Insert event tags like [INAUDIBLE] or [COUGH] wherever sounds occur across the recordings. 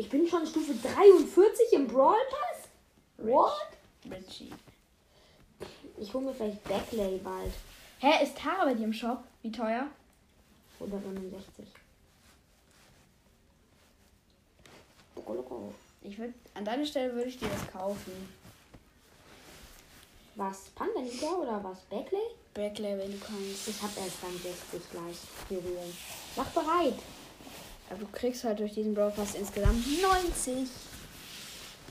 Ich bin schon Stufe 43 im Brawl Pass? What? Richie. Ich hole mir vielleicht Backlay bald. Hä, ist Tara bei dir im Shop? Wie teuer? 169. Loco, loco. Ich würde, an deiner Stelle würde ich dir das kaufen. Was? Panda Liga oder was? Backlay? Backlay, wenn du kannst. Ich hab erst dann 60 gleich. Mach bereit. Aber du kriegst halt durch diesen Brawl Pass insgesamt 90.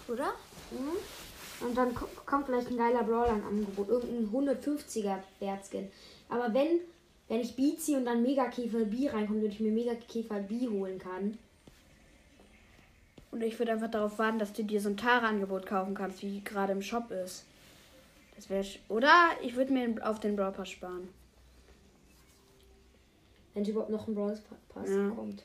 Oder? Mhm. Und dann ko- kommt vielleicht ein geiler Brawler im Angebot. Irgendein 150er Wertskin. Aber wenn, wenn ich B ziehe und dann Megakäfer B reinkommt und ich mir Megakäfer B holen kann. Und ich würde einfach darauf warten, dass du dir so ein Tara-Angebot kaufen kannst, wie gerade im Shop ist. Das wäre. Oder ich würde mir auf den Brawl Pass sparen. Wenn überhaupt noch ein Brawl Pass Ja. kommt.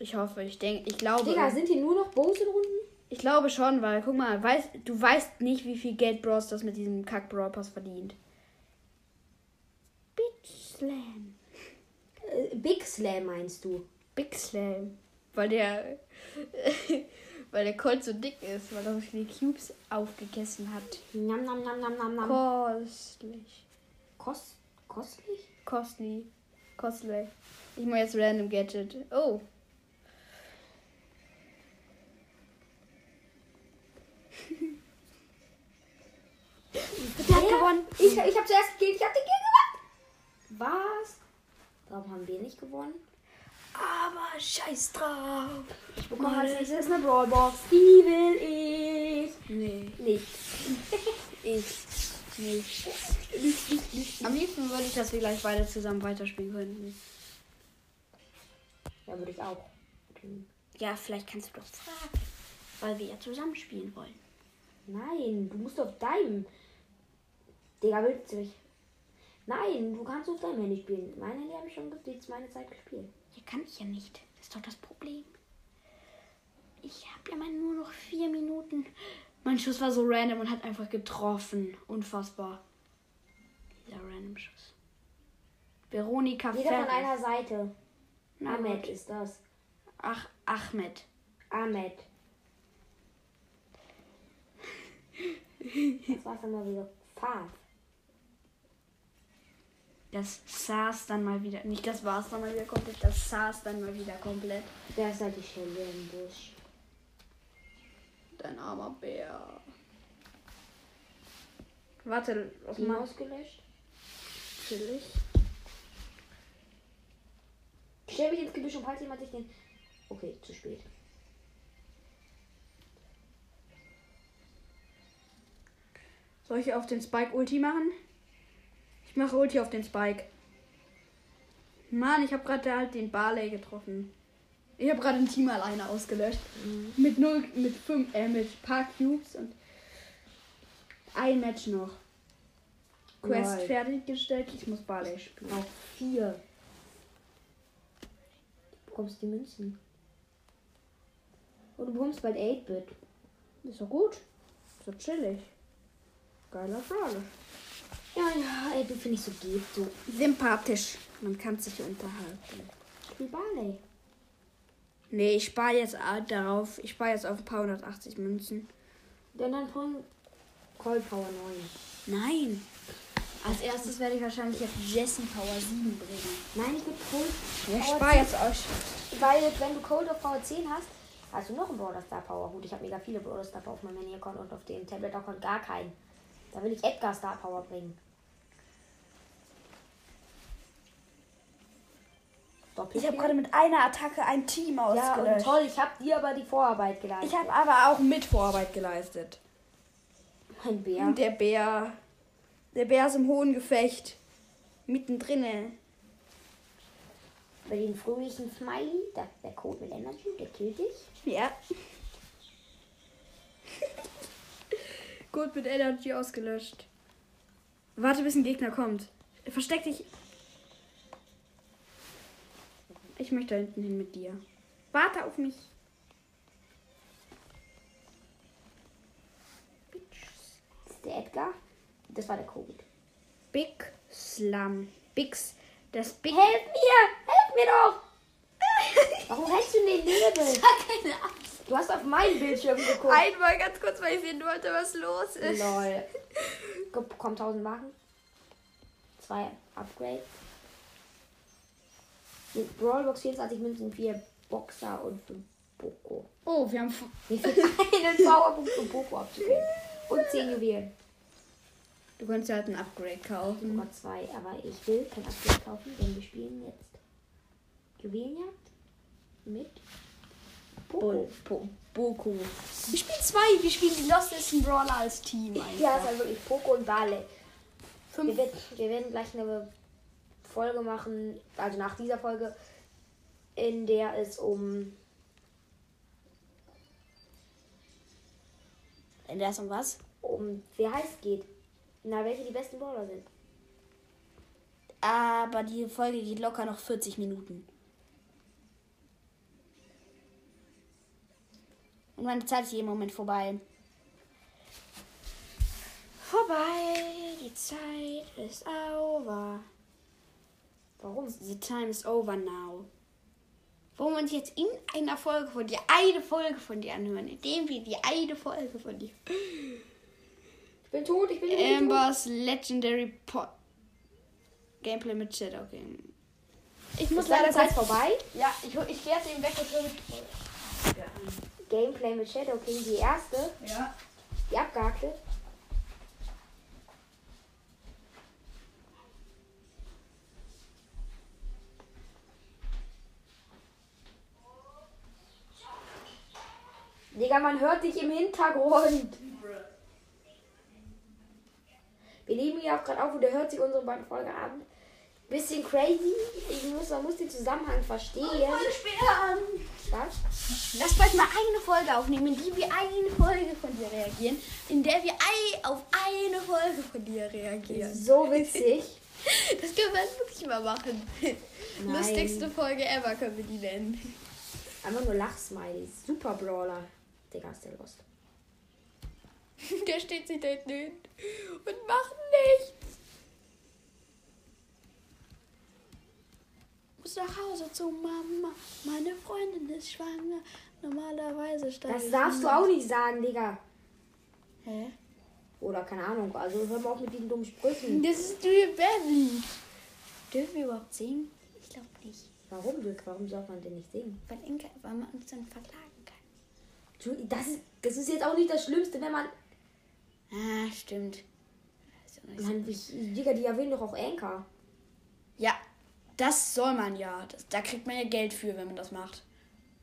Ich hoffe, ich denke, ich glaube. Digga, sind hier nur noch Bows in Runden? Ich glaube schon, weil, guck mal, weißt, du weißt nicht, wie viel Geld Bros das mit diesem kack Brawl Pass verdient. Bitch Slam. Äh, Big Slam meinst du? Big Slam. Weil der. [LAUGHS] weil der Colt so dick ist, weil er so viele Cubes aufgegessen hat. Nam, nam, nam, nam, nam, nam. Kostlich. Kost, kostlich? Costly. Costly. Ich mache jetzt Random Gadget. Oh. Der hat gewonnen. Ich, ich habe zuerst gekillt. Ich habe den Kill gemacht. Was? Warum haben wir nicht gewonnen? Aber scheiß drauf. Ich bekomme als nächstes eine Brawlbox. Die will ich. Nee. Nicht. [LAUGHS] Ich nicht. Am liebsten würde ich, dass wir gleich beide zusammen weiterspielen könnten. Ja, würde ich auch. Ja, vielleicht kannst du doch fragen. Weil wir ja zusammen spielen wollen. Nein, du musst auf deinem. Digga, willst du mich? Nein, du kannst auf deinem Handy spielen. Mein Handy habe ich schon jetzt meine Zeit gespielt. Ja, kann ich ja nicht. Das ist doch das Problem. Ich habe ja mal nur noch vier Minuten. Mein Schuss war so random und hat einfach getroffen. Unfassbar. Dieser random Schuss. Veronika Jeder von Ferris. einer Seite. Na Ahmed ist das. Ach, Ahmed. Ahmed. [LAUGHS] Das war's dann mal wieder. Fahrt. Das saß dann mal wieder. Nicht das war's dann mal wieder komplett. Das saß dann mal wieder komplett. Der ist halt die Schelle im Busch. Dein armer Bär. Warte, auf Die mal. ausgelöscht. Chillig. Ich stelle mich ins Gebüsch und falls jemand sich den. Okay, zu spät. Soll ich auf den Spike Ulti machen? Ich mache Ulti auf den Spike. Mann, ich habe gerade halt den Barley getroffen. Ich habe gerade ein Team alleine ausgelöscht. Mit null, mit fünf, äh, mit paar Cubes und ein Match noch. Quest Lol. fertiggestellt. Ich muss Barley spielen. Auf vier. Du bekommst die Münzen. Und du bekommst bald 8-Bit. Ist doch gut. So chillig. Geiler Frage. Ja, ja, ey, du finde ich so geht so. Sympathisch. Man kann sich unterhalten. Wie Barley. Nee, ich spare jetzt darauf. Ich spare jetzt auf ein paar 180 Münzen. Denn dann bring Cold Power 9. Nein. Als erstes werde ich wahrscheinlich jetzt Jessie Power 7 bringen. Nein, ich will Cold Ja, ich spare 10. jetzt euch. Weil wenn du Cold auf Power 10 hast, hast du noch einen Brawler Star Power. Gut, ich habe mega viele Brawler Star Power auf meinem Handy-Account und auf dem Tablet-Account gar keinen. Da will ich Edgar Star Power bringen. Ich habe gerade mit einer Attacke ein Team Ja, und ausgelöscht. toll, ich habe dir aber die Vorarbeit geleistet. ich habe aber auch mit Vorarbeit geleistet. ein Bär. Und der Bär. Der Bär ist im hohen Gefecht. Mittendrin. Bei den fröhlichen Smiley, da, der Code mit Energy, der killt dich. Ja. [LAUGHS] Gut mit Energy ausgelöscht. Warte, bis ein Gegner kommt. Versteck dich. Ich möchte da hinten hin mit dir. Warte auf mich. Ist der Edgar. Das war der Code. Big Slum. Bigs. Das Big. Helf mir! Helf mir doch! [LAUGHS] Warum hältst du den Nebel? keine Absicht. Du hast auf meinen Bildschirm geguckt. Einmal ganz kurz, weil ich sehen wollte, was los ist. Lol. [LAUGHS] Komm, komm 1000 Marken. Zwei Upgrades. Mit Brawlbox 24 Münzen, 4 Boxer und 5 Poco. Oh, wir haben. Mir fehlt einen [LAUGHS] Powerpunkt, um Poco abzugeben. Und 10 Juwelen. Du kannst ja halt ein Upgrade kaufen. Nummer 2. Aber ich will kein Upgrade kaufen, denn wir spielen jetzt Juwelenjagd mit Poco. Bo Bo Boku. Wir spielen zwei. Wir spielen die Lostesten Brawler als Team. Ja, Einfach. ist also wirklich Poco und Barley. Wir werden, wir werden gleich eine Folge machen, also nach dieser Folge, in der es um. In der ist um was? um wer heißt geht. Na, welche die besten Brawler sind. Aber die Folge geht locker noch 40 Minuten. Und meine Zeit ist jeden Moment vorbei. Vorbei, die Zeit ist over. Warum? The time is over now. Wollen wir uns jetzt in einer Folge von dir eine Folge von dir anhören, indem wir die eine Folge von dir. Ich bin tot, ich bin tot. Ambers Legendary Pot. Gameplay mit Shadow Game. Ich muss leider Zeit kurz. vorbei? Ja, ich, ich gehe jetzt eben weg und höre Gameplay mit Shadow King, die erste, Ja. die abgehackte. Digga, man hört dich im Hintergrund. Wir nehmen hier auch gerade auf und der hört sich unsere beiden Folge an. Bisschen crazy. Ich muss, man muss den Zusammenhang verstehen. später an. Was? Lass bald mal eine Folge aufnehmen, in die wir eine Folge von dir reagieren. In der wir auf eine Folge von dir reagieren. So witzig. [LAUGHS] Das können wir jetzt wirklich mal machen. Nein. Lustigste Folge ever können wir die nennen. Einfach nur Lachsmilies. Super Brawler. Digga, ist der lost. [LAUGHS] Der steht sich da hinten hin und macht nichts. Muss nach Hause zu Mama. Meine Freundin ist schwanger. Normalerweise steigt Das darfst du auch nicht sagen, Digga. Hä? Oder keine Ahnung. Also hör mal auf mit diesen dummen Sprüchen. Das ist Julian Bentley. Dürfen wir überhaupt singen? Ich glaube nicht. Warum, Dirk? Warum soll man denn nicht singen? Weil, Inka, weil man uns dann. Entschuldigung, Das ist, das ist jetzt auch nicht das Schlimmste, wenn man. Ah, stimmt. Das Man, ich, Digga, die erwähnen doch auch Anker. Ja, das soll man ja. Das, da kriegt man ja Geld für, wenn man das macht.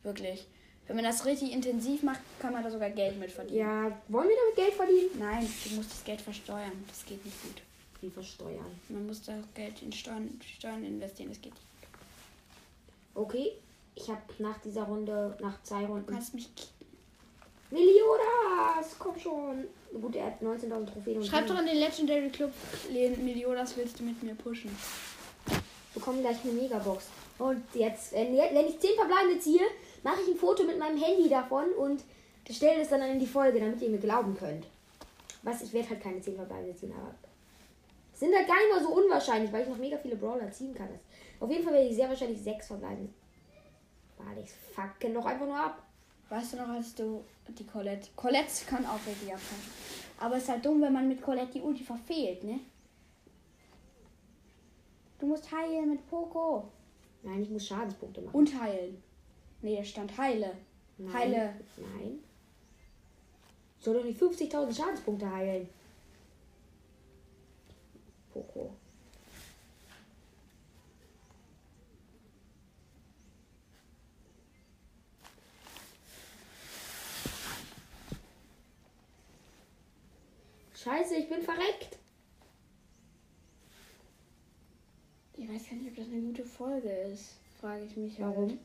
Wirklich. Wenn man das richtig intensiv macht, kann man da sogar Geld mit verdienen. Ja, wollen wir damit Geld verdienen? Nein, du musst das Geld versteuern. Das geht nicht gut. Wie versteuern. Man muss da Geld in Steuern, Steuern investieren. Das geht nicht. Okay, ich habe nach dieser Runde, nach zwei Du Runden. kannst mich. Meliodas, komm schon. Gut, er hat 19.000 Trophäen und Schreib doch in den Legendary Club, Meliodas willst du mit mir pushen. bekommen gleich eine Megabox. Und jetzt, wenn, ich 10 verbleibende ziehe, mache ich ein Foto mit meinem Handy davon und stelle es dann in die Folge, damit ihr mir glauben könnt. Was, ich werde halt keine 10 verbleibende ziehen, aber sind halt gar nicht mal so unwahrscheinlich, weil ich noch mega viele Brawler ziehen kann. Auf jeden Fall werde ich sehr wahrscheinlich 6 verbleibende. Warte, ich fucke noch einfach nur ab. Weißt du noch, als du die Colette. Colette kann auch richtig abfangen. Aber es ist halt dumm, wenn man mit Colette die Ulti verfehlt, ne? Du musst heilen mit Poco. Nein, ich muss Schadenspunkte machen. Und heilen. Nee, da stand heile. Nein. Heile. Nein. Ich soll doch nicht 50.000 Schadenspunkte heilen. Poco. Scheiße, ich bin verreckt. Ich weiß gar nicht, ob das eine gute Folge ist. Frage ich mich. Warum? Halt.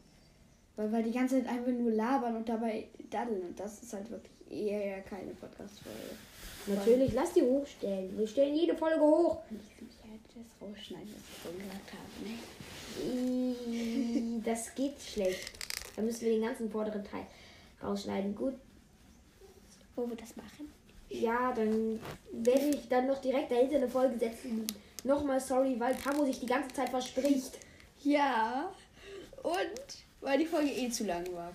Weil, weil die ganze Zeit einfach nur labern und dabei daddeln. Und das ist halt wirklich eher keine Podcast-Folge. Natürlich, lass die hochstellen. Wir stellen jede Folge hoch. Ich will mich halt das rausschneiden, was ich vorhin gesagt habe. Ne? Das geht schlecht. Da müssen wir den ganzen vorderen Teil rausschneiden. Gut, Wo wir das machen? Ja, dann werde ich dann noch direkt dahinter eine Folge setzen. Nochmal sorry, weil Pamo sich die ganze Zeit verspricht. Ja. Und weil die Folge eh zu lang war.